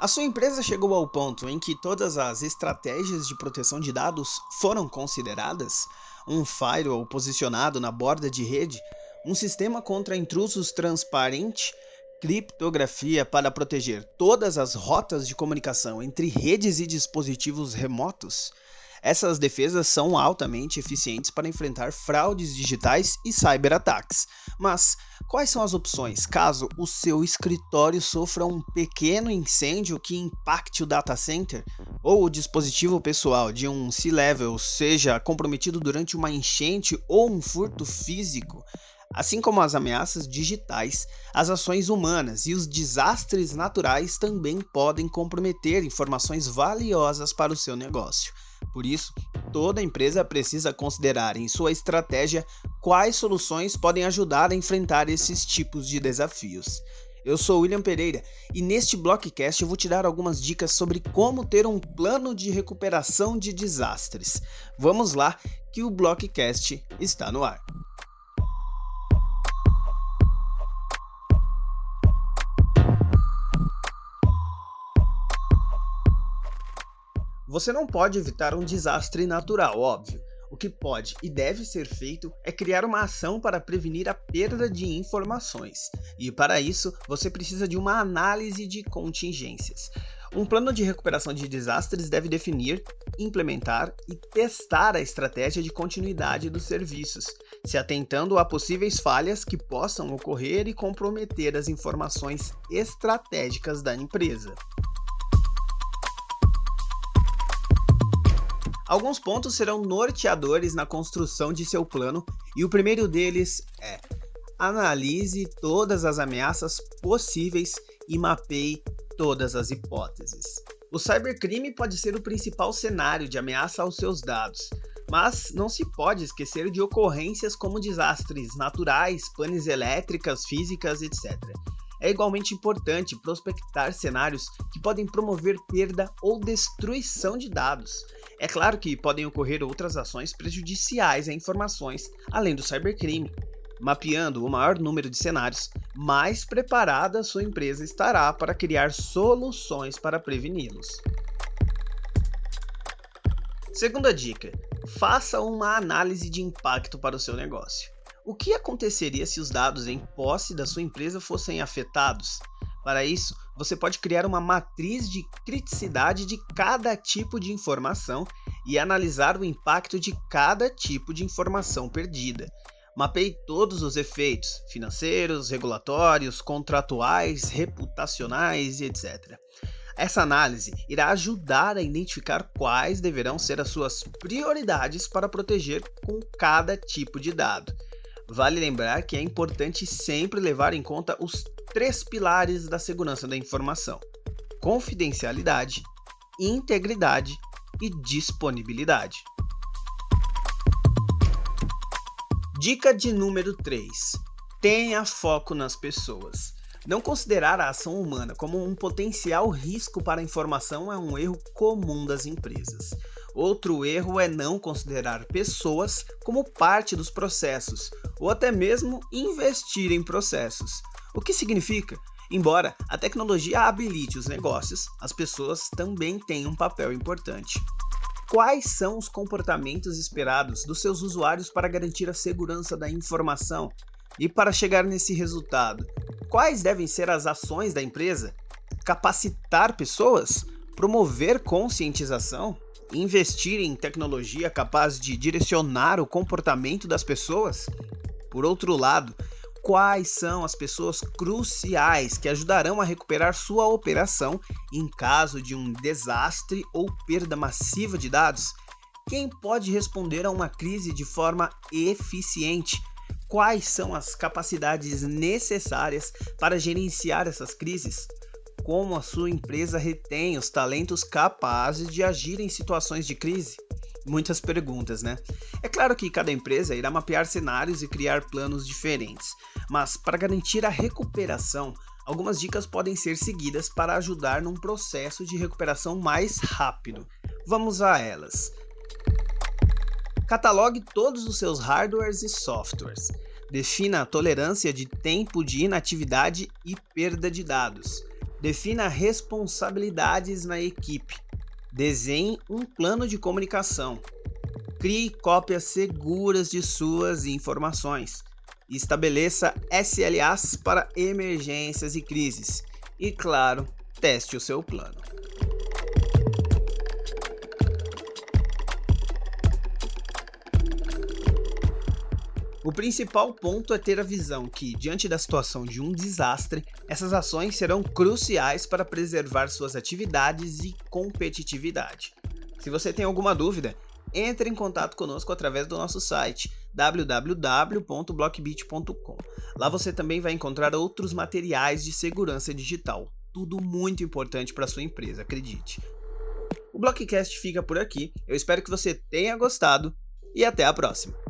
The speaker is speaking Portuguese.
A sua empresa chegou ao ponto em que todas as estratégias de proteção de dados foram consideradas? Um firewall posicionado na borda de rede, um sistema contra intrusos transparente, criptografia para proteger todas as rotas de comunicação entre redes e dispositivos remotos? Essas defesas são altamente eficientes para enfrentar fraudes digitais e cyberataques. Mas quais são as opções caso o seu escritório sofra um pequeno incêndio que impacte o data center ou o dispositivo pessoal de um C-level seja comprometido durante uma enchente ou um furto físico? Assim como as ameaças digitais, as ações humanas e os desastres naturais também podem comprometer informações valiosas para o seu negócio. Por isso, toda empresa precisa considerar em sua estratégia quais soluções podem ajudar a enfrentar esses tipos de desafios. Eu sou William Pereira e neste Blockcast eu vou te dar algumas dicas sobre como ter um plano de recuperação de desastres. Vamos lá, que o Blockcast está no ar. Você não pode evitar um desastre natural, óbvio. O que pode e deve ser feito é criar uma ação para prevenir a perda de informações. E para isso, você precisa de uma análise de contingências. Um plano de recuperação de desastres deve definir, implementar e testar a estratégia de continuidade dos serviços, se atentando a possíveis falhas que possam ocorrer e comprometer as informações estratégicas da empresa. Alguns pontos serão norteadores na construção de seu plano, e o primeiro deles é: analise todas as ameaças possíveis e mapeie todas as hipóteses. O cybercrime pode ser o principal cenário de ameaça aos seus dados, mas não se pode esquecer de ocorrências como desastres naturais, panes elétricas, físicas, etc. É igualmente importante prospectar cenários que podem promover perda ou destruição de dados. É claro que podem ocorrer outras ações prejudiciais a informações, além do cybercrime. Mapeando o maior número de cenários, mais preparada sua empresa estará para criar soluções para preveni-los. Segunda dica: faça uma análise de impacto para o seu negócio. O que aconteceria se os dados em posse da sua empresa fossem afetados? Para isso, você pode criar uma matriz de criticidade de cada tipo de informação e analisar o impacto de cada tipo de informação perdida. Mapeie todos os efeitos financeiros, regulatórios, contratuais, reputacionais e etc. Essa análise irá ajudar a identificar quais deverão ser as suas prioridades para proteger com cada tipo de dado. Vale lembrar que é importante sempre levar em conta os três pilares da segurança da informação: confidencialidade, integridade e disponibilidade. Dica de número 3: tenha foco nas pessoas. Não considerar a ação humana como um potencial risco para a informação é um erro comum das empresas. Outro erro é não considerar pessoas como parte dos processos, ou até mesmo investir em processos. O que significa? Embora a tecnologia habilite os negócios, as pessoas também têm um papel importante. Quais são os comportamentos esperados dos seus usuários para garantir a segurança da informação? E para chegar nesse resultado, quais devem ser as ações da empresa? Capacitar pessoas? Promover conscientização? investir em tecnologia capaz de direcionar o comportamento das pessoas? Por outro lado, quais são as pessoas cruciais que ajudarão a recuperar sua operação em caso de um desastre ou perda massiva de dados? Quem pode responder a uma crise de forma eficiente? Quais são as capacidades necessárias para gerenciar essas crises? como a sua empresa retém os talentos capazes de agir em situações de crise? Muitas perguntas, né? É claro que cada empresa irá mapear cenários e criar planos diferentes, mas para garantir a recuperação, algumas dicas podem ser seguidas para ajudar num processo de recuperação mais rápido. Vamos a elas. Catalogue todos os seus hardwares e softwares. Defina a tolerância de tempo de inatividade e perda de dados Defina responsabilidades na equipe. Desenhe um plano de comunicação. Crie cópias seguras de suas informações. Estabeleça SLAs para emergências e crises. E, claro, teste o seu plano. O principal ponto é ter a visão que, diante da situação de um desastre, essas ações serão cruciais para preservar suas atividades e competitividade. Se você tem alguma dúvida, entre em contato conosco através do nosso site www.blockbit.com. Lá você também vai encontrar outros materiais de segurança digital, tudo muito importante para sua empresa, acredite. O Blockcast fica por aqui. Eu espero que você tenha gostado e até a próxima.